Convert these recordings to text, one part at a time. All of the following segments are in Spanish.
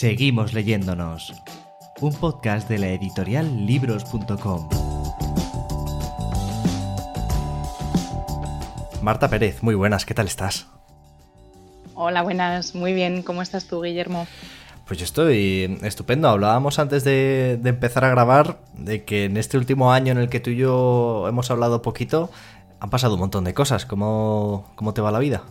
Seguimos leyéndonos. Un podcast de la editorial libros.com. Marta Pérez, muy buenas, ¿qué tal estás? Hola, buenas, muy bien, ¿cómo estás tú, Guillermo? Pues yo estoy estupendo. Hablábamos antes de, empezar a grabar de que en este último año en el que tú y yo hemos hablado poquito, han pasado un montón de cosas. ¿Cómo, cómo te va la vida?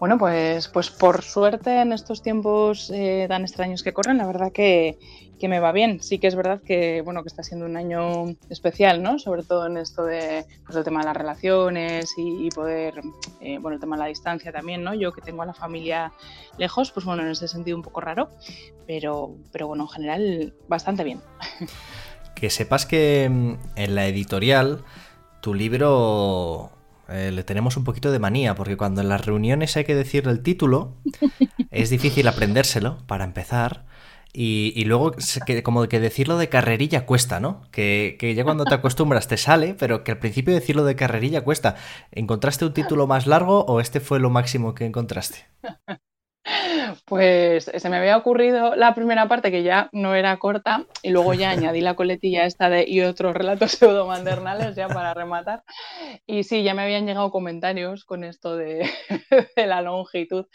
Bueno, pues, pues por suerte en estos tiempos eh, tan extraños que corren, la verdad que, me va bien. Sí que es verdad que, bueno, que está siendo un año especial, ¿no? Sobre todo en esto de, pues, el tema de las relaciones y, poder, eh, bueno, el tema de la distancia también, ¿no? Yo que tengo a la familia lejos, pues bueno, en ese sentido un poco raro, pero, pero bueno, en general bastante bien. Que sepas que mm, en la editorial tu libro eh, le tenemos un poquito de manía, porque cuando en las reuniones hay que decir el título, es difícil aprendérselo para empezar. Y, luego, como que decirlo de carrerilla cuesta, ¿no? Que, que, ya cuando te acostumbras te sale, pero que al principio decirlo de carrerilla cuesta. ¿Encontraste un título más largo o este fue lo máximo que encontraste? Pues se me había ocurrido la primera parte que ya no era corta y luego ya añadí la coletilla esta de y otros relatos pseudomandernales ya para rematar. Y sí, ya me habían llegado comentarios con esto de, la longitud.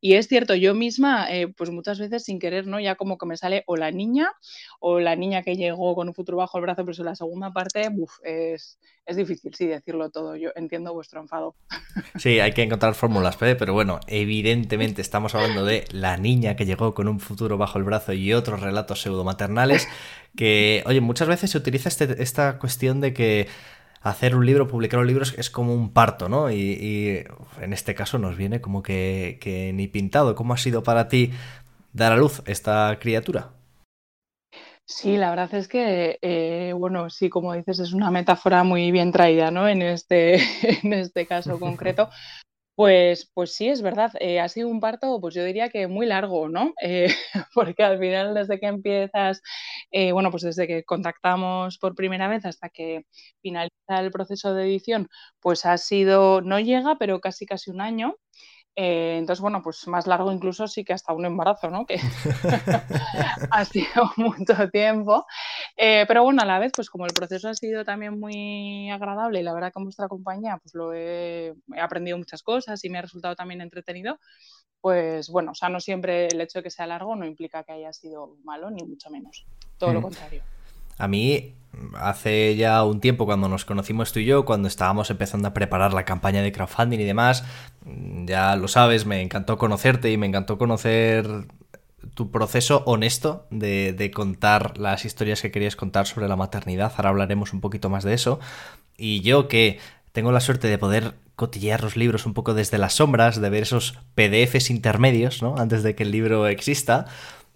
Y es cierto, yo misma, eh, pues muchas veces sin querer, ¿no? Ya como que me sale o la niña o la niña que llegó con un futuro bajo el brazo, pero en la segunda parte, es, es difícil, sí, decirlo todo. Yo entiendo vuestro enfado. Sí, hay que encontrar fórmulas, pero bueno, evidentemente estamos hablando de la niña que llegó con un futuro bajo el brazo y otros relatos pseudomaternales que, oye, muchas veces se utiliza este, esta cuestión de que hacer un libro, publicar un libro es, como un parto, ¿no? Y, en este caso nos viene como que, que ni pintado. ¿Cómo ha sido para ti dar a luz esta criatura? Sí, la verdad es que, eh, bueno, sí, como dices, es una metáfora muy bien traída, ¿no? En este, en este caso concreto. Pues, pues sí, es verdad. Eh, ha sido un parto, pues yo diría que muy largo, ¿no? Eh, porque al final, desde que empiezas, bueno, pues desde que contactamos por primera vez hasta que finaliza el proceso de edición, pues ha sido, no llega, pero casi casi un año. Eh, entonces, bueno, pues más largo incluso sí que hasta un embarazo, ¿no? Que ha sido mucho tiempo. Eh, pero bueno, a la vez, pues como el proceso ha sido también muy agradable y la verdad que vuestra compañía, pues lo he, aprendido muchas cosas y me ha resultado también entretenido, pues bueno, o sea, no siempre el hecho de que sea largo no implica que haya sido malo, ni mucho menos. Todo lo mm. contrario. A mí, hace ya un tiempo, cuando nos conocimos tú y yo, cuando estábamos empezando a preparar la campaña de crowdfunding y demás, ya lo sabes, me encantó conocerte y me encantó conocer tu proceso honesto de, contar las historias que querías contar sobre la maternidad. Ahora hablaremos un poquito más de eso. Y yo que tengo la suerte de poder cotillear los libros un poco desde las sombras, de ver esos PDFs intermedios, ¿no? Antes de que el libro exista,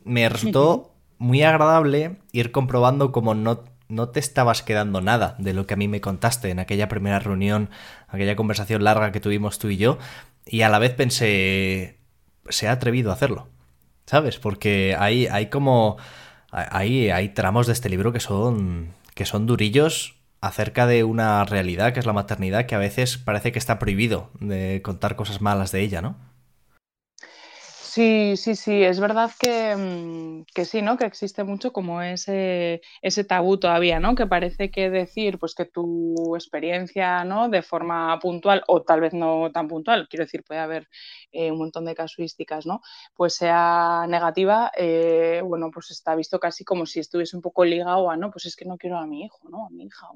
me resultó muy agradable ir comprobando cómo no, no te estabas quedando nada de lo que a mí me contaste en aquella primera reunión, aquella conversación larga que tuvimos tú y yo, y a la vez pensé, se ha atrevido a hacerlo, ¿sabes? Porque hay, hay como... Hay, hay tramos de este libro que son, que son durillos acerca de una realidad que es la maternidad que a veces parece que está prohibido de contar cosas malas de ella, ¿no? Sí, sí, sí, es verdad que, mm, que, sí, ¿no? Que existe mucho como ese, ese tabú todavía, ¿no? Que parece que decir, pues que tu experiencia, ¿no? De forma puntual o tal vez no tan puntual, quiero decir, puede haber eh, un montón de casuísticas, ¿no? Pues sea negativa, eh, bueno, pues está visto casi como si estuviese un poco ligado a, ¿no? Pues es que no quiero a mi hijo, ¿no? A mi hija,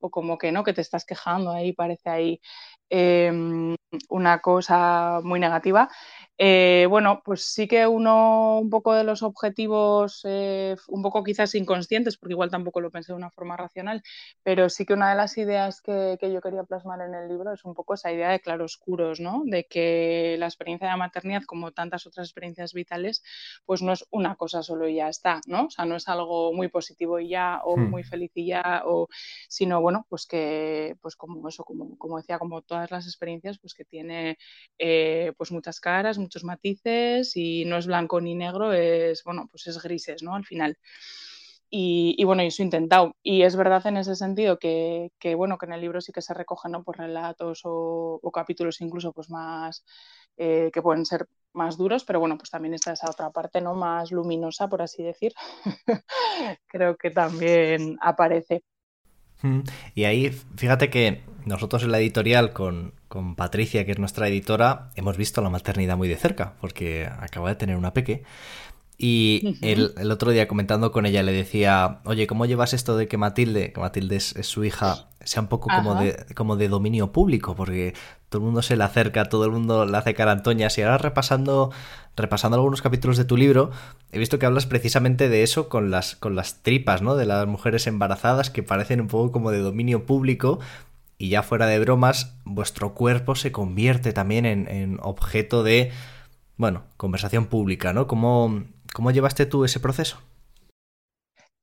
o, como que, ¿no? Que te estás quejando ahí, parece ahí em, una cosa muy negativa. Eh, bueno, pues sí que uno un poco de los objetivos, eh, un poco quizás inconscientes, porque igual tampoco lo pensé de una forma racional, pero sí que una de las ideas que, yo quería plasmar en el libro es un poco esa idea de claroscuros, ¿no? De que la experiencia de la maternidad, como tantas otras experiencias vitales, pues no es una cosa solo y ya está, ¿no? O sea, no es algo muy positivo y ya, o hmm. muy feliz y ya, o, sino bueno, pues que, pues como eso, como, como decía, como las experiencias, pues que tiene eh, pues muchas caras, muchos matices y no es blanco ni negro, es, bueno, pues es grises, ¿no? Al final. Y, y, bueno, eso he intentado. Y es verdad en ese sentido que, que, bueno, que en el libro sí que se recogen ¿no? pues relatos o, o capítulos incluso pues más eh, que pueden ser más duros, pero bueno, pues también está esa otra parte, ¿no? Más luminosa, por así decir. Creo que también aparece. Y ahí, fíjate que nosotros en la editorial con, con, Patricia, que es nuestra editora, hemos visto la maternidad muy de cerca, porque acaba de tener una peque. Y el, otro día comentando con ella le decía, oye, ¿cómo llevas esto de que Matilde, que Matilde es, su hija, sea un poco como de, como de dominio público? Porque todo el mundo se le acerca, todo el mundo le hace carantoñas. Y ahora repasando, repasando algunos capítulos de tu libro, he visto que hablas precisamente de eso con las, con las tripas, ¿no? De las mujeres embarazadas que parecen un poco como de dominio público. Y ya fuera de bromas, vuestro cuerpo se convierte también en, en objeto de, bueno, conversación pública, ¿no? Como ¿Cómo llevaste tú ese proceso?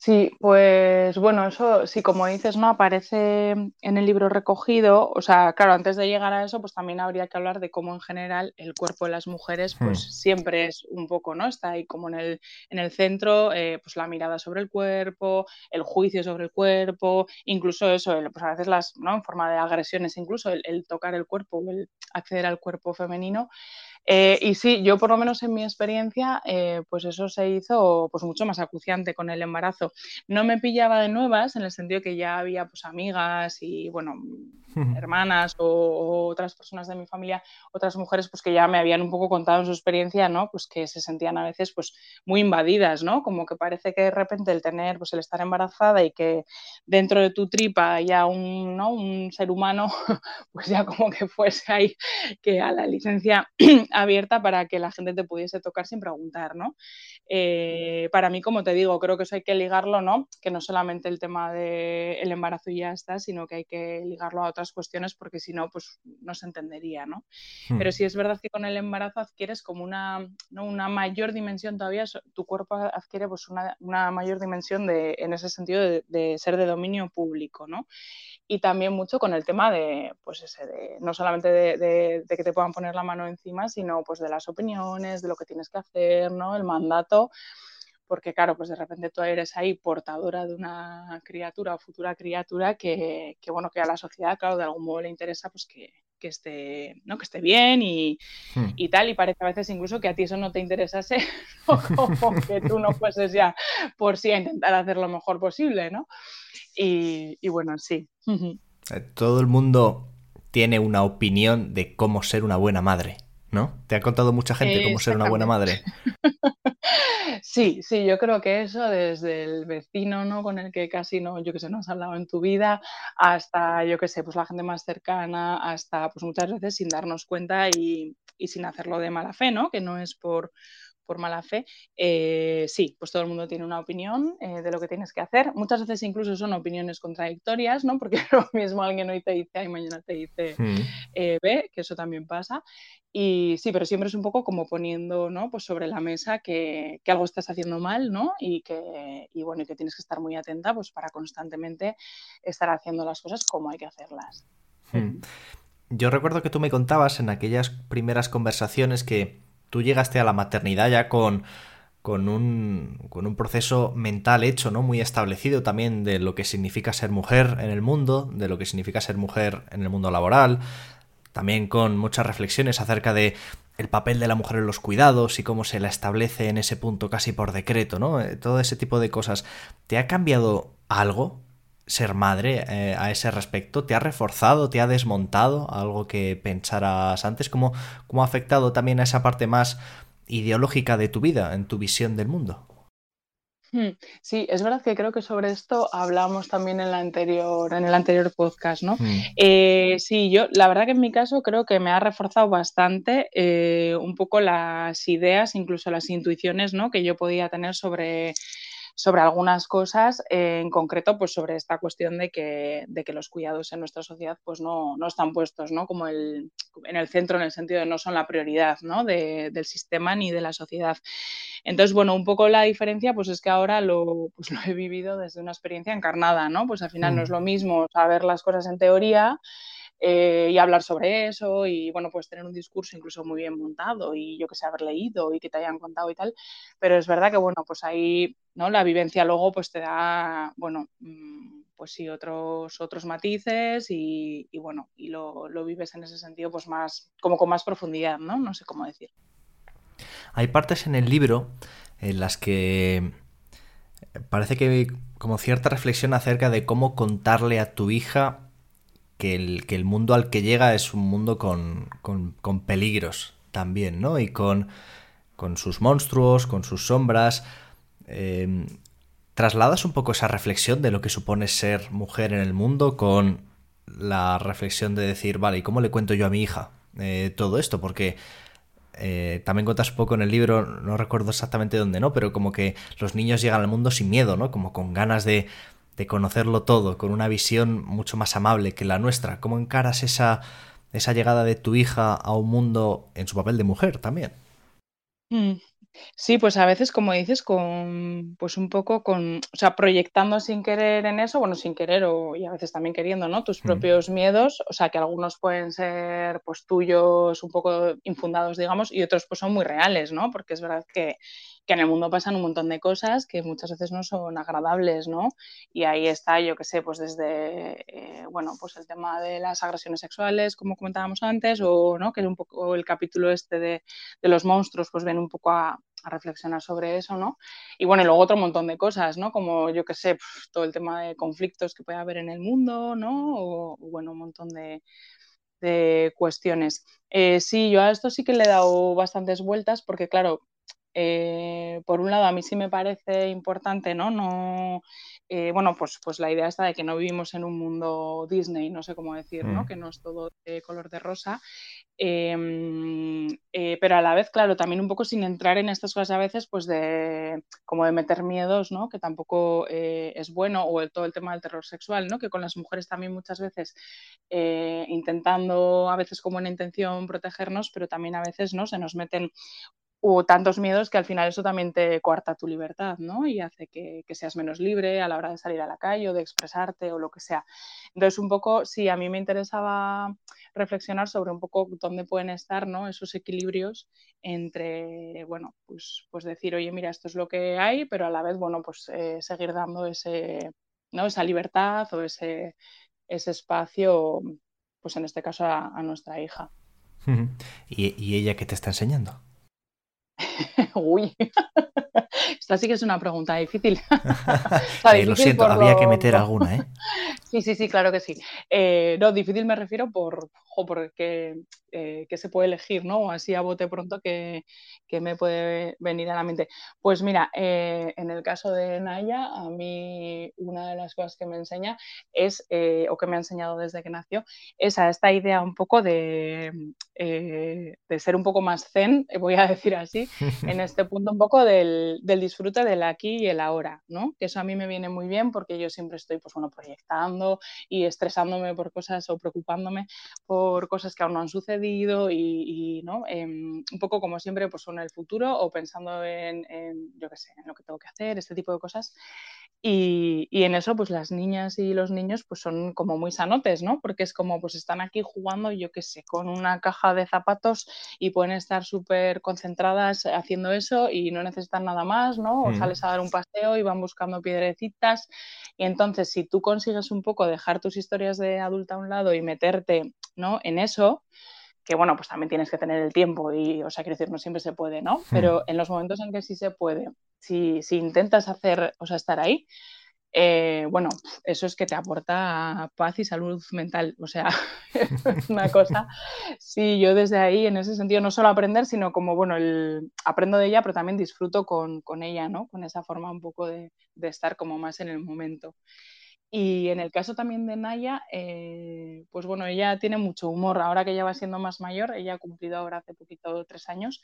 Sí, pues bueno, eso sí, como dices, ¿no? Aparece en el libro recogido. O sea, claro, antes de llegar a eso, pues también habría que hablar de cómo en general el cuerpo de las mujeres, pues hmm. siempre es un poco, ¿no? Está ahí como en el, en el centro, eh, pues la mirada sobre el cuerpo, el juicio sobre el cuerpo, incluso eso, pues a veces las, ¿no? En forma de agresiones, incluso el, el tocar el cuerpo, el acceder al cuerpo femenino. Eh, y sí, yo por lo menos en mi experiencia, eh, pues eso se hizo pues mucho más acuciante con el embarazo. No me pillaba de nuevas en el sentido que ya había pues amigas y bueno, hermanas o, otras personas de mi familia, otras mujeres pues que ya me habían un poco contado en su experiencia, ¿no? Pues que se sentían a veces pues muy invadidas, ¿no? Como que parece que de repente el tener, pues el estar embarazada y que dentro de tu tripa haya un, ¿no? un ser humano, pues ya como que fuese ahí que a la licencia abierta para que la gente te pudiese tocar sin preguntar, ¿no? Eh, para mí, como te digo, creo que eso hay que ligarlo, ¿no? Que no solamente el tema del embarazo y ya está, sino que hay que ligarlo a otras cuestiones porque si no, pues no se entendería, ¿no? Hmm. Pero sí es verdad que con el embarazo adquieres como una, una mayor dimensión todavía, tu cuerpo adquiere pues una, mayor dimensión de, en ese sentido de, ser de dominio público, ¿no? y también mucho con el tema de, pues ese, de, no solamente de, que te puedan poner la mano encima, sino pues de las opiniones, de lo que tienes que hacer, ¿no? El mandato, porque claro, pues de repente tú eres ahí portadora de una criatura o futura criatura que, que bueno, que a la sociedad, claro, de algún modo le interesa pues que, que esté, ¿no? que esté bien y, hmm. y, tal, y parece a veces incluso que a ti eso no te interesase, como que tú no fueses ya por sí a intentar hacer lo mejor posible, ¿no? Y, bueno, sí. Eh, todo el mundo tiene una opinión de cómo ser una buena madre, ¿no? ¿Te ha contado mucha gente cómo ser una buena madre? Sí, sí, yo creo que eso desde el vecino, ¿no? Con el que casi no, yo que sé, no has hablado en tu vida, hasta, yo que sé, pues la gente más cercana, hasta, pues muchas veces sin darnos cuenta y, y sin hacerlo de mala fe, ¿no? Que no es por, por mala fe, eh, sí, pues todo el mundo tiene una opinión eh, de lo que tienes que hacer. Muchas veces incluso son opiniones contradictorias, ¿no? Porque lo mismo alguien hoy te dice A y mañana te dice mm. eh, B, que eso también pasa. Y sí, pero siempre es un poco como poniendo, ¿no? Pues sobre la mesa que, algo estás haciendo mal, ¿no? Y que, y bueno, y que tienes que estar muy atenta, pues para constantemente estar haciendo las cosas como hay que hacerlas. Mm. Yo recuerdo que tú me contabas en aquellas primeras conversaciones que tú llegaste a la maternidad ya con, con, un, con un proceso mental hecho, ¿no? Muy establecido también de lo que significa ser mujer en el mundo, de lo que significa ser mujer en el mundo laboral, también con muchas reflexiones acerca de el papel de la mujer en los cuidados y cómo se la establece en ese punto casi por decreto, ¿no? Eh, todo ese tipo de cosas. ¿Te ha cambiado algo ser madre eh, a ese respecto? ¿Te ha reforzado, te ha desmontado algo que pensaras antes? ¿Cómo, ¿Cómo ha afectado también a esa parte más ideológica de tu vida, en tu visión del mundo? Hmm, sí, es verdad que creo que sobre esto hablamos también en, la anterior, en el anterior podcast, ¿no? Hmm. Eh, sí, yo la verdad que en mi caso creo que me ha reforzado bastante eh, un poco las ideas, incluso las intuiciones, ¿no? Que yo podía tener sobre sobre algunas cosas, eh, en concreto, pues sobre esta cuestión de que, de que los cuidados en nuestra sociedad pues no, no están puestos ¿no? como el, en el centro, en el sentido de no son la prioridad ¿no? De, del sistema ni de la sociedad. Entonces, bueno, un poco la diferencia pues es que ahora lo, pues, lo he vivido desde una experiencia encarnada, ¿no? Pues al final no es mm. lo mismo saber las cosas en teoría eh, y hablar sobre eso y bueno, pues tener un discurso incluso muy bien montado y yo que sé, haber leído y que te hayan contado y tal, pero es verdad que bueno, pues ahí, ¿no? La vivencia luego pues te da, bueno, mm, pues sí, otros, otros matices y, bueno, y lo, lo, vives en ese sentido pues más, como con más profundidad, ¿no? No sé cómo decir. Hay partes en el libro en las que parece que como cierta reflexión acerca de cómo contarle a tu hija que el, que el mundo al que llega es un mundo con, con, peligros también, ¿no? Y con, con, sus monstruos, con sus sombras. Em, ¿Trasladas un poco esa reflexión de lo que supone ser mujer en el mundo con la reflexión de decir, vale, ¿y cómo le cuento yo a mi hija eh, todo esto? Porque eh, también cuentas un poco en el libro, no recuerdo exactamente dónde, ¿no? Pero como que los niños llegan al mundo sin miedo, ¿no? Como con ganas de, de conocerlo todo, con una visión mucho más amable que la nuestra. ¿Cómo encaras esa, esa llegada de tu hija a un mundo en su papel de mujer también? Mm. Sí, pues a veces, como dices, con, pues un poco con, o sea, proyectando sin querer en eso, bueno, sin querer o, y a veces también queriendo, ¿no? Tus mm. propios miedos, o sea, que algunos pueden ser, pues, tuyos, un poco infundados, digamos, y otros, pues, son muy reales, ¿no? Porque es verdad que, que en el mundo pasan un montón de cosas que muchas veces no son agradables, ¿no? Y ahí está, yo qué sé, pues desde, eh, bueno, pues el tema de las agresiones sexuales, como comentábamos antes, o, ¿no? Que es un poco el capítulo este de, de los monstruos, pues ven un poco a, reflexionar sobre eso, ¿no? Y bueno, y luego otro montón de cosas, ¿no? Como yo qué sé, todo el tema de conflictos que puede haber en el mundo, ¿no? O, bueno, un montón de, de cuestiones. Eh, sí, yo a esto sí que le he dado bastantes vueltas porque, claro, eh, por un lado, a mí sí me parece importante, ¿no? no eh, bueno, pues, pues la idea está de que no vivimos en un mundo Disney, no sé cómo decir, ¿no? Mm. Que no es todo de color de rosa. Em, eh, pero a la vez, claro, también un poco sin entrar en estas cosas a veces, pues de como de meter miedos, ¿no? Que tampoco es bueno, o todo el tema del terror sexual, ¿no? Que con las mujeres también muchas veces intentando, a veces como una intención protegernos, pero también a veces, ¿no? Se nos meten o tantos miedos que al final eso también te coarta tu libertad, ¿no? Y hace que, seas menos libre a la hora de salir a la calle o de expresarte o lo que sea. Entonces, un poco, sí, a mí me interesaba reflexionar sobre un poco dónde pueden estar, ¿no? Esos equilibrios entre, bueno, pues, pues decir, oye, mira, esto es lo que hay, pero a la vez, bueno, pues eh, seguir dando ese, ¿no? Esa libertad o ese, ese espacio, pues en este caso a, nuestra hija. ¿Y, ¿Y ella qué te está enseñando? oui. Esta sí que es una pregunta difícil. Eh, lo siento, había que meter alguna, ¿eh? Sí, sí, sí, claro que sí. Eh, no, difícil me refiero por, porque eh, que se puede elegir, ¿no? Así a bote pronto que, me puede venir a la mente. Pues mira, en el caso de Naya, a mí una de las cosas que me enseña es, o que me ha enseñado desde que nació, es a esta idea un poco de, de ser un poco más zen, voy a decir así, en este punto un poco del, del, disfrute del aquí y el ahora, ¿no? Que eso a mí me viene muy bien porque yo siempre estoy, pues bueno, proyectando y estresándome por cosas o preocupándome por cosas que aún no han sucedido y, ¿no? Em, un poco como siempre pues en el futuro o pensando en, yo qué sé, en lo que tengo que hacer, este tipo de cosas. Y, en eso, pues las niñas y los niños pues son como muy sanotes, ¿no? Porque es como, pues están aquí jugando, yo qué sé, con una caja de zapatos y pueden estar súper concentradas haciendo eso y no necesitan nada más, ¿no? O mm. sales a dar un paseo y van buscando piedrecitas. Y entonces, si tú consigues un poco dejar tus historias de adulta a un lado y meterte, ¿no? En eso, que bueno, pues también tienes que tener el tiempo y, o sea, quiero decir, no siempre se puede, ¿no? Pero en los momentos en que sí se puede, si, si intentas hacer, o sea, estar ahí, eh, bueno, eso es que te aporta paz y salud mental. O sea, es una cosa. Sí, yo desde ahí, en ese sentido, no solo aprender, sino como, bueno, el, aprendo de ella, pero también disfruto con, con ella, ¿no? Con esa forma un poco de, de estar como más en el momento. Y en el caso también de Naya, eh, pues bueno, ella tiene mucho humor. Ahora que ella va siendo más mayor, ella ha cumplido ahora hace poquito tres años,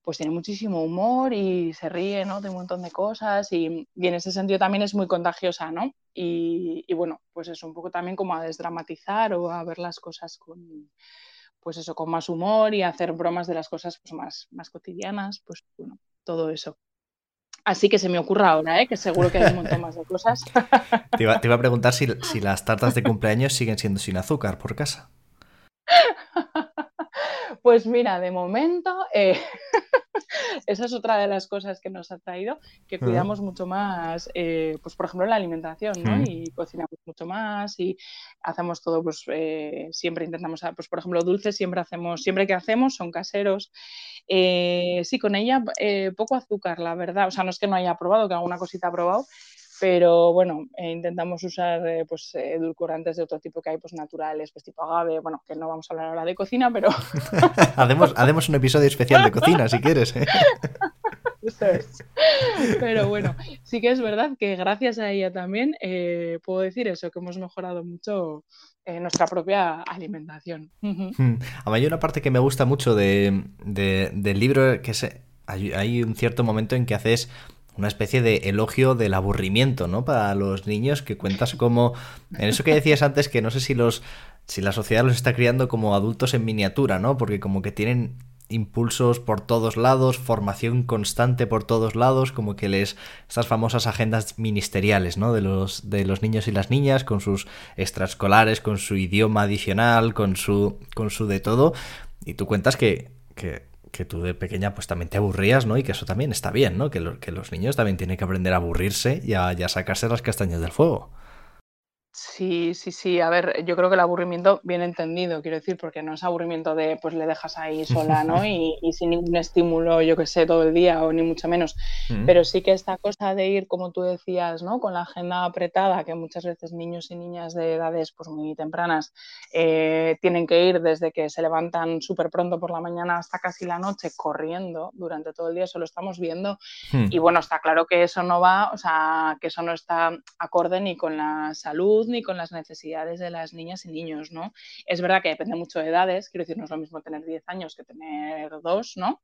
pues tiene muchísimo humor y se ríe, ¿no? De un montón de cosas y, en ese sentido también es muy contagiosa, ¿no? Y, bueno, pues es un poco también como a desdramatizar o a ver las cosas con, pues eso, con más humor y hacer bromas de las cosas pues más, más cotidianas, pues bueno, todo eso. Así que se me ocurra ahora, ¿eh? que seguro que hay un montón más de cosas. Te iba, a preguntar si, las tartas de cumpleaños siguen siendo sin azúcar por casa. Pues mira, de momento eh, esa es otra de las cosas que nos ha traído, que cuidamos mucho más, eh, pues por ejemplo, la alimentación, ¿no? Y cocinamos mucho más y hacemos todo, pues eh, siempre intentamos, pues por ejemplo, dulces siempre hacemos, siempre que hacemos son caseros. Sí, con ella poco azúcar, la verdad. O sea, no es que no haya probado, que alguna cosita ha probado, pero bueno, eh, intentamos usar eh, pues, edulcorantes de otro tipo que hay, pues naturales, pues tipo agave, bueno, que no vamos a hablar ahora de cocina, pero... hacemos, un episodio especial de cocina, si quieres. ¿eh? Eso es. Pero bueno, sí que es verdad que gracias a ella también puedo decir eso, que hemos mejorado mucho nuestra propia alimentación. Hmm. A mí hay una parte que me gusta mucho de, del libro, que es, hay un cierto momento en que haces una especie de elogio del aburrimiento, ¿no? Para los niños que cuentas como en eso que decías antes que no sé si los si la sociedad los está criando como adultos en miniatura, ¿no? Porque como que tienen impulsos por todos lados, formación constante por todos lados, como que les estas famosas agendas ministeriales, ¿no? De los de los niños y las niñas con sus extraescolares, con su idioma adicional, con su con su de todo y tú cuentas que que que tú de pequeña pues también te aburrías, ¿no? Y que eso también está bien, ¿no? Que, que los niños también tienen que aprender a aburrirse y a, y a sacarse las castañas del fuego. Sí, sí, sí. A ver, yo creo que el aburrimiento bien entendido, quiero decir, porque no es aburrimiento de pues le dejas ahí sola, ¿no? Y, sin ningún estímulo, yo que sé, todo el día o ni mucho menos. Mm. Pero sí que esta cosa de ir, como tú decías, ¿no? Con la agenda apretada, que muchas veces niños y niñas de edades pues muy tempranas eh, tienen que ir desde que se levantan súper pronto por la mañana hasta casi la noche corriendo durante todo el día, eso lo estamos viendo. Hmm. Y bueno, está claro que eso no va, o sea, que eso no está acorde ni con la salud ni con las necesidades de las niñas y niños, ¿no? Es verdad que depende mucho de edades, quiero decir, no es lo mismo tener 10 años que tener dos, ¿no?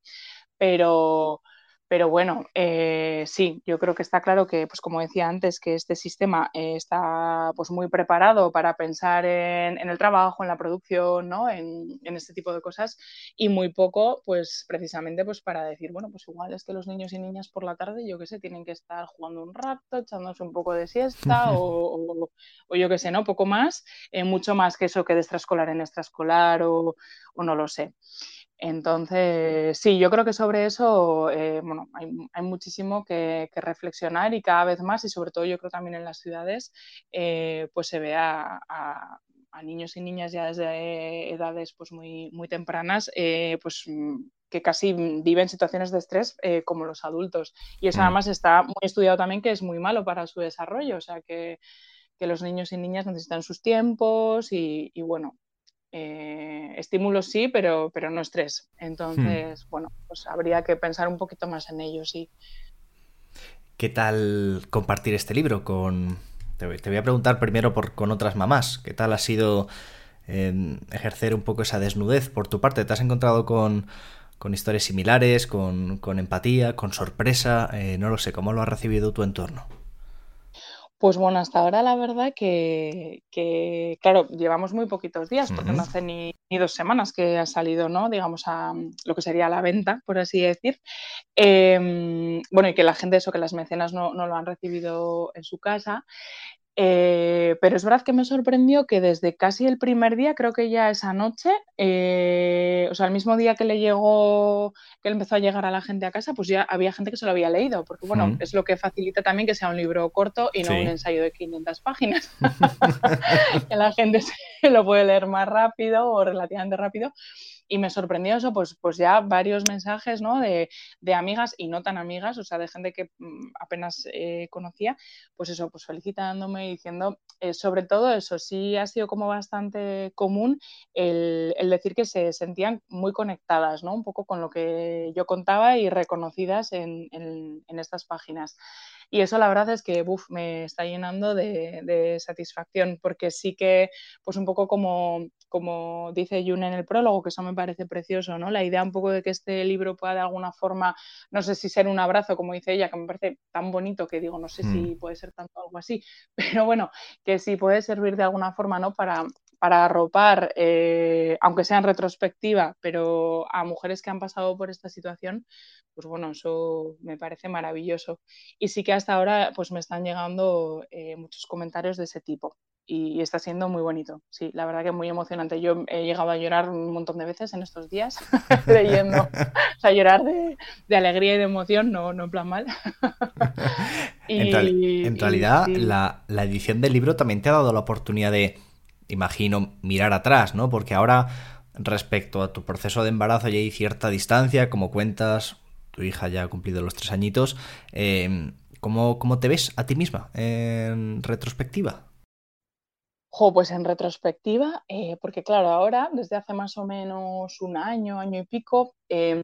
Pero, pero bueno, eh, sí, yo creo que está claro que, pues como decía antes, que este sistema eh, está pues muy preparado para pensar en, el trabajo, en la producción, ¿no? En, este tipo de cosas y muy poco, pues precisamente, pues para decir, bueno, pues igual es que los niños y niñas por la tarde, yo qué sé, tienen que estar jugando un rato, echándose un poco de siesta o, yo qué sé, ¿no? Poco más, eh, mucho más que eso que de extraescolar en extraescolar o, o no lo sé. Entonces, sí, yo creo que sobre eso, eh, bueno, hay, muchísimo que, reflexionar y cada vez más, y sobre todo yo creo también en las ciudades, eh, pues se ve a, niños y niñas ya desde edades pues muy, muy tempranas, eh, pues que casi viven situaciones de estrés como los adultos. Y eso mm. además está muy estudiado también que es muy malo para su desarrollo, o sea que, los niños y niñas necesitan sus tiempos y bueno, eh, estímulos sí, pero, pero no estrés. Entonces, hmm. bueno, pues habría que pensar un poquito más en ello, sí. ¿Qué tal compartir este libro con... Te voy a preguntar primero por, con otras mamás. ¿Qué tal ha sido em, ejercer un poco esa desnudez por tu parte? ¿Te has encontrado con, con historias similares, con, con empatía, con sorpresa? Eh, no lo sé, ¿cómo lo ha recibido tu entorno? Pues bueno, hasta ahora la verdad que, claro, llevamos muy poquitos días, porque no hace ni, dos semanas que ha salido, ¿no? Digamos, a lo que sería la venta, por así decir. Em, bueno, y que la gente, eso, que las mecenas no, no lo han recibido en su casa. Eh, pero es verdad que me sorprendió que desde casi el primer día, creo que ya esa noche, eh, o sea, el mismo día que le llegó, que empezó a llegar a la gente a casa, pues ya había gente que se lo había leído, porque bueno, mm. es lo que facilita también que sea un libro corto y no un ensayo de 500 páginas, que la gente se lo puede leer más rápido o relativamente rápido y me sorprendió eso, pues, pues ya varios mensajes ¿no? de, de, amigas y no tan amigas, o sea, de gente que mm, apenas eh, conocía, pues eso, pues felicitándome y diciendo, eh, sobre todo eso, sí ha sido como bastante común el, el, decir que se sentían muy conectadas, ¿no? Un poco con lo que yo contaba y reconocidas en, en, en estas páginas. Y eso la verdad es que me está llenando de, satisfacción, porque sí que, pues un poco como, como dice June en el prólogo, que eso me parece precioso, ¿no? La idea un poco de que este libro pueda de alguna forma, no sé si ser un abrazo, como dice ella, que me parece tan bonito que digo, no sé si mm. puede ser tanto algo así, pero bueno, que sí puede servir de alguna forma, ¿no? Para, para arropar, eh, aunque sea en retrospectiva, pero a mujeres que han pasado por esta situación, pues bueno, eso me parece maravilloso. Y sí que hasta ahora pues me están llegando eh, muchos comentarios de ese tipo. y, está siendo muy bonito. Sí, la verdad que es muy emocionante. Yo he llegado a llorar un montón de veces en estos días leyendo. o sea, llorar de, alegría y de emoción, no, no en plan mal. en, realidad, la, la edición del libro también te ha dado la oportunidad de, imagino, mirar atrás, ¿no? Porque ahora respecto a tu proceso de embarazo ya hay cierta distancia, como cuentas, tu hija ya ha cumplido los tres añitos. Eh, ¿cómo, te ves a ti misma en retrospectiva? Jo, pues en retrospectiva, eh, porque claro, ahora, desde hace más o menos un año, año y pico, eh,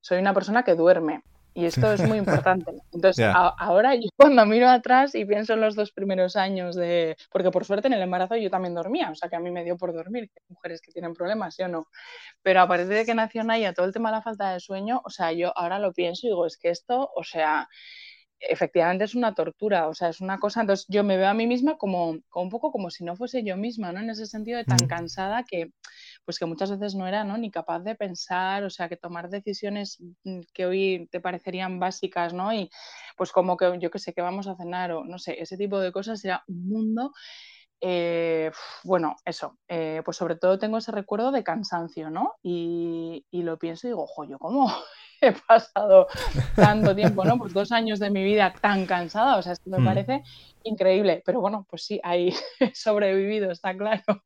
soy una persona que duerme. Y esto es muy importante. Entonces, ahora yo cuando miro atrás y pienso en los dos primeros años de... Porque por suerte en el embarazo yo también dormía, o sea que a mí me dio por dormir, que hay mujeres que tienen problemas, yo no. Pero a partir de que nació Naya, todo el tema de la falta de sueño, o sea, yo ahora lo pienso y digo, es que esto, o sea, efectivamente es una tortura, o sea, es una cosa, entonces yo me veo a mí misma como, un poco como si no fuese yo misma, ¿no? En ese sentido de tan mm. cansada que, pues que muchas veces no era, ¿no? Ni capaz de pensar, o sea, que tomar decisiones mm, que hoy te parecerían básicas, ¿no? Y pues como que yo que sé, que vamos a cenar o no sé, ese tipo de cosas era un mundo eh, bueno, eso, eh, pues sobre todo tengo ese recuerdo de cansancio, ¿no? Y, y lo pienso y digo, ojo, yo cómo, he pasado tanto tiempo, ¿no? Pues dos años de mi vida tan cansada, o sea, esto me hmm. parece increíble, pero bueno, pues sí, ahí he sobrevivido, está claro.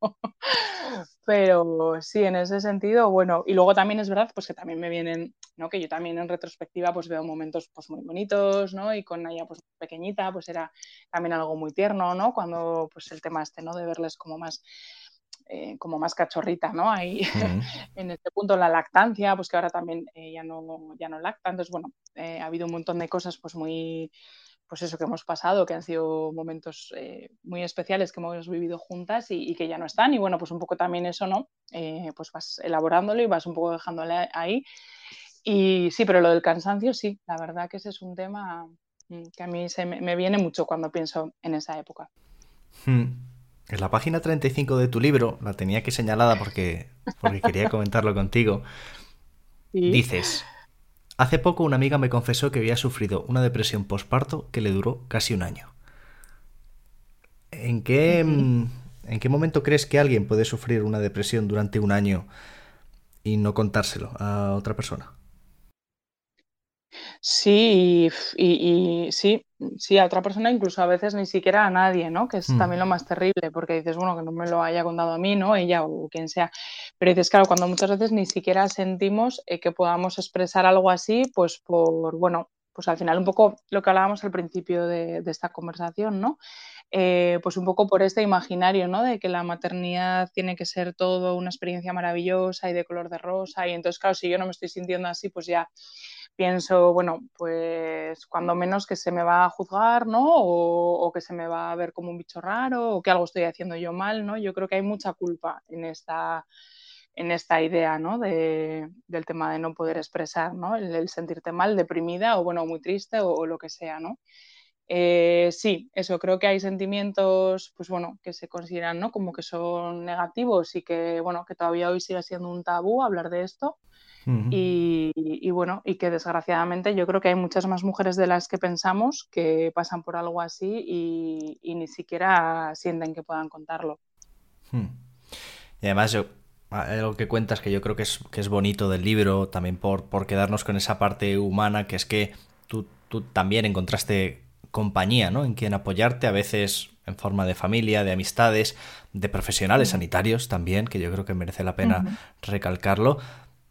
Pero sí, en ese sentido, bueno, y luego también es verdad, pues que también me vienen, ¿no? Que yo también en retrospectiva pues veo momentos pues muy bonitos, ¿no? Y con ella pues pequeñita, pues era también algo muy tierno, ¿no? Cuando pues el tema este, ¿no? De verles como más eh, como más cachorrita, ¿no? Ahí en este punto la lactancia, pues que ahora también eh, ya, no, ya no lacta. Entonces, bueno, eh, ha habido un montón de cosas pues muy, pues eso que hemos pasado, que han sido momentos muy especiales que hemos vivido juntas y, que ya no están. Y bueno, pues un poco también eso, ¿no? pues vas elaborándolo y vas un poco dejándole ahí. Y sí, pero lo del cansancio, sí, la verdad que ese es un tema mm, que a mí se me, viene mucho cuando pienso en esa época. Hmm. En la página 35 de tu libro, la tenía aquí señalada porque, porque quería comentarlo contigo, dices, hace poco una amiga me confesó que había sufrido una depresión postparto que le duró casi un año. ¿En qué, ¿En qué momento crees que alguien puede sufrir una depresión durante un año y no contárselo a otra persona? Sí, y, sí, sí, a otra persona, incluso a veces ni siquiera a nadie, ¿no? Que es mm. también lo más terrible, porque dices, bueno, que no me lo haya contado a mí, ¿no? Ella o quien sea. Pero dices, claro, cuando muchas veces ni siquiera sentimos eh, que podamos expresar algo así, pues por, bueno, pues al final un poco lo que hablábamos al principio de, esta conversación, ¿no? Eh, pues un poco por este imaginario, ¿no? De que la maternidad tiene que ser todo una experiencia maravillosa y de color de rosa. Y entonces, claro, si yo no me estoy sintiendo así, pues ya pienso, bueno, pues cuando menos que se me va a juzgar, ¿no? O, que se me va a ver como un bicho raro, o que algo estoy haciendo yo mal, ¿no? Yo creo que hay mucha culpa en esta, en esta idea, ¿no? De, del tema de no poder expresar, ¿no? El, sentirte mal, deprimida, o bueno, muy triste, o, lo que sea, ¿no? Eh, sí, eso, creo que hay sentimientos, pues bueno, que se consideran, ¿no? Como que son negativos y que, bueno, que todavía hoy sigue siendo un tabú hablar de esto y, bueno, y que desgraciadamente yo creo que hay muchas más mujeres de las que pensamos que pasan por algo así y, ni siquiera sienten que puedan contarlo. Hmm. Y además yo, lo que cuentas que yo creo que es, que es bonito del libro, también por, por quedarnos con esa parte humana, que es que tú, tú también encontraste compañía, ¿no? En quien apoyarte, a veces en forma de familia, de amistades, de profesionales sanitarios también, que yo creo que merece la pena recalcarlo.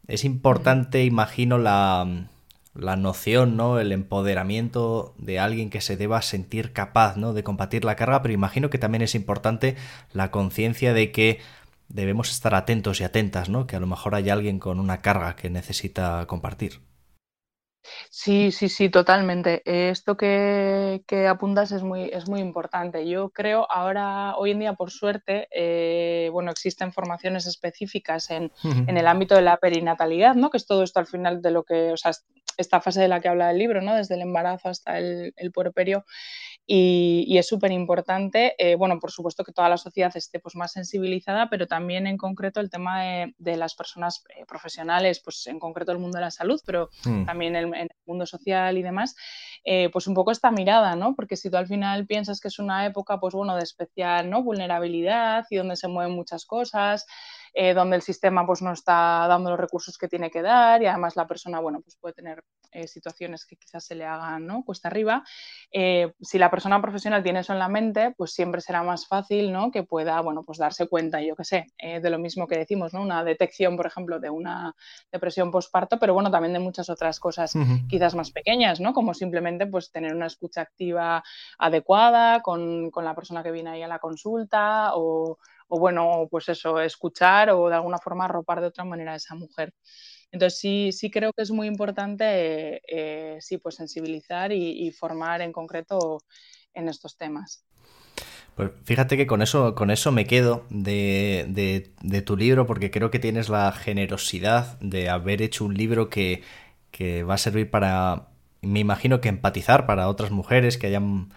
Es importante, imagino, la, la noción, ¿no? El empoderamiento de alguien que se deba sentir capaz, ¿no? De combatir la carga, pero imagino que también es importante la conciencia de que debemos estar atentos y atentas, ¿no? Que a lo mejor hay alguien con una carga que necesita compartir. Sí, sí, sí, totalmente. Esto que, apuntas es muy, es muy importante. Yo creo ahora, hoy en día, por suerte, eh, bueno, existen formaciones específicas en, en, el ámbito de la perinatalidad, ¿no? Que es todo esto al final de lo que, o sea, esta fase de la que habla el libro, ¿no? Desde el embarazo hasta el, el puerperio. Y, es súper importante, eh, bueno, por supuesto que toda la sociedad esté pues, más sensibilizada, pero también en concreto el tema de, las personas eh, profesionales, pues en concreto el mundo de la salud, pero mm. también en el mundo social y demás, eh, pues un poco esta mirada, ¿no? Porque si tú al final piensas que es una época, pues bueno, de especial ¿no? vulnerabilidad y donde se mueven muchas cosas, eh, donde el sistema pues no está dando los recursos que tiene que dar y además la persona, bueno, pues puede tener eh, situaciones que quizás se le hagan, ¿no? Cuesta arriba. Eh, si la persona profesional tiene eso en la mente, pues siempre será más fácil, ¿no? Que pueda, bueno, pues darse cuenta, yo qué sé, de lo mismo que decimos, ¿no? Una detección, por ejemplo, de una depresión postparto, pero bueno, también de muchas otras cosas quizás más pequeñas, ¿no? Como simplemente, pues tener una escucha activa adecuada con, con la persona que viene ahí a la consulta o o bueno, pues eso, escuchar o de alguna forma arropar de otra manera a esa mujer. Entonces sí, sí creo que es muy importante, eh, sí, pues sensibilizar y, formar en concreto en estos temas. Pues fíjate que con eso, con eso me quedo de, de, tu libro, porque creo que tienes la generosidad de haber hecho un libro que, que va a servir para, me imagino que empatizar para otras mujeres que hayan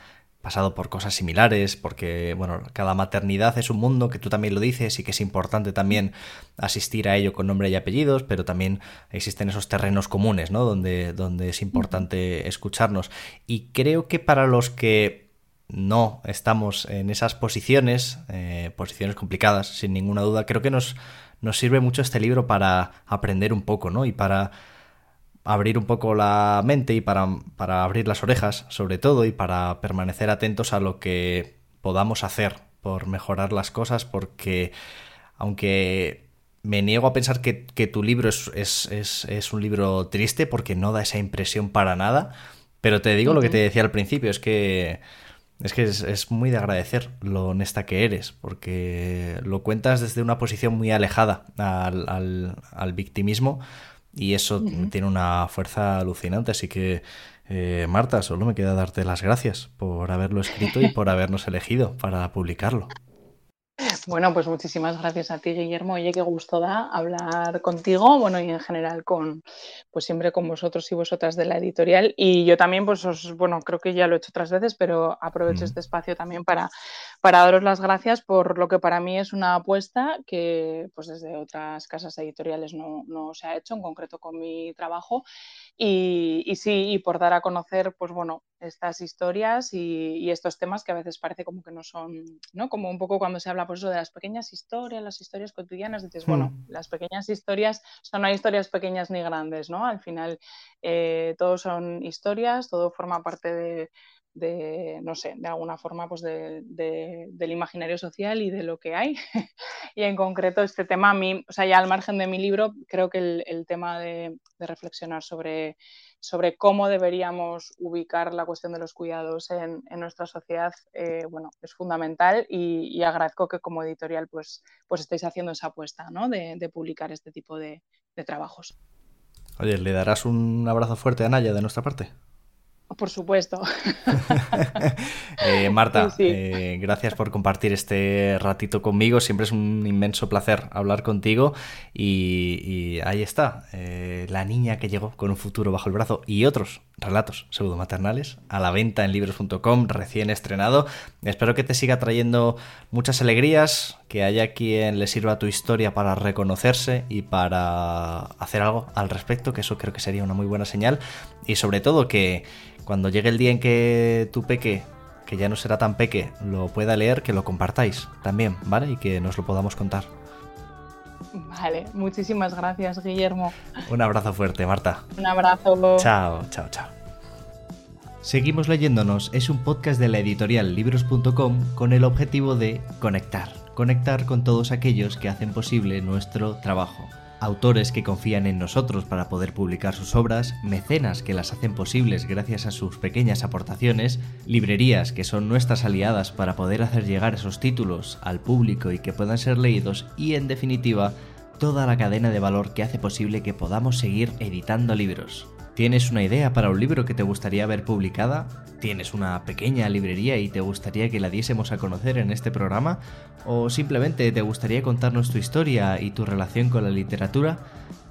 pasado por cosas similares, porque, bueno, cada maternidad es un mundo, que tú también lo dices, y que es importante también asistir a ello con nombre y apellidos, pero también existen esos terrenos comunes, ¿no? Donde, donde es importante escucharnos. Y creo que para los que no estamos en esas posiciones, eh, posiciones complicadas, sin ninguna duda, creo que nos, nos sirve mucho este libro para aprender un poco, ¿no? Y para abrir un poco la mente y para, para, abrir las orejas, sobre todo, y para permanecer atentos a lo que podamos hacer por mejorar las cosas, porque aunque me niego a pensar que, tu libro es, es, es, un libro triste, porque no da esa impresión para nada, pero te digo lo que te decía al principio, es que... Es que es, muy de agradecer lo honesta que eres, porque lo cuentas desde una posición muy alejada al, al, al victimismo, y eso tiene una fuerza alucinante. Así que, eh, Marta, solo me queda darte las gracias por haberlo escrito y por habernos elegido para publicarlo. Bueno, pues muchísimas gracias a ti, Guillermo. Oye, qué gusto da hablar contigo, bueno, y en general con, pues siempre con vosotros y vosotras de la editorial. Y yo también, pues os, bueno, creo que ya lo he hecho otras veces, pero aprovecho este espacio también para, para daros las gracias por lo que para mí es una apuesta que, pues desde otras casas editoriales no, no se ha hecho, en concreto con mi trabajo. Y, y, sí, y por dar a conocer, pues bueno, estas historias y, estos temas que a veces parece como que no son, ¿no? Como un poco cuando se habla por eso de las pequeñas historias, las historias cotidianas, dices, bueno, hmm. las pequeñas historias, o no hay historias pequeñas ni grandes, ¿no? Al final, eh, todo son historias, todo forma parte de, de, no sé, de alguna forma, pues de, del imaginario social y de lo que hay. y en concreto este tema a mí, o sea, ya al margen de mi libro, creo que el, tema de, reflexionar sobre, sobre cómo deberíamos ubicar la cuestión de los cuidados en, nuestra sociedad, eh, bueno, es fundamental y, agradezco que como editorial pues, pues estéis haciendo esa apuesta, ¿no? De, de publicar este tipo de, trabajos. Oye, ¿le darás un abrazo fuerte a Naya de nuestra parte? Por supuesto. Eh, Marta, eh, gracias por compartir este ratito conmigo. Siempre es un inmenso placer hablar contigo. Y, ahí está, eh, la niña que llegó con un futuro bajo el brazo y otros relatos pseudomaternales a la venta en libros.com, recién estrenado. Espero que te siga trayendo muchas alegrías, que haya quien le sirva tu historia para reconocerse y para hacer algo al respecto, que eso creo que sería una muy buena señal. Y sobre todo que cuando llegue el día en que tu peque, que ya no será tan peque, lo pueda leer, que lo compartáis también, ¿vale? Y que nos lo podamos contar. Vale, muchísimas gracias, Guillermo. Un abrazo fuerte, Marta. Un abrazo. Chao, chao, chao. Seguimos leyéndonos es un podcast de la editorial libros.com con el objetivo de conectar, conectar con todos aquellos que hacen posible nuestro trabajo autores que confían en nosotros para poder publicar sus obras, mecenas que las hacen posibles gracias a sus pequeñas aportaciones, librerías que son nuestras aliadas para poder hacer llegar esos títulos al público y que puedan ser leídos y en definitiva toda la cadena de valor que hace posible que podamos seguir editando libros. ¿Tienes una idea para un libro que te gustaría ver publicada? ¿Tienes una pequeña librería y te gustaría que la diésemos a conocer en este programa? ¿O simplemente te gustaría contarnos tu historia y tu relación con la literatura?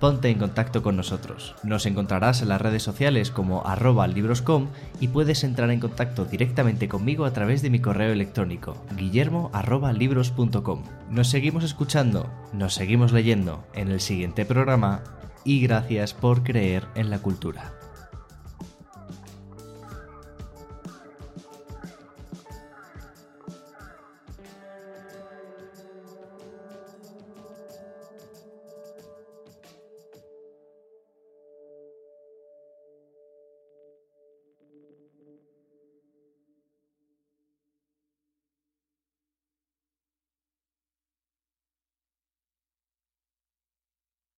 ponte en contacto con nosotros. Nos encontrarás en las redes sociales como arroba libroscom y puedes entrar en contacto directamente conmigo a través de mi correo electrónico guillermo Nos seguimos escuchando, nos seguimos leyendo en el siguiente programa y gracias por creer en la cultura.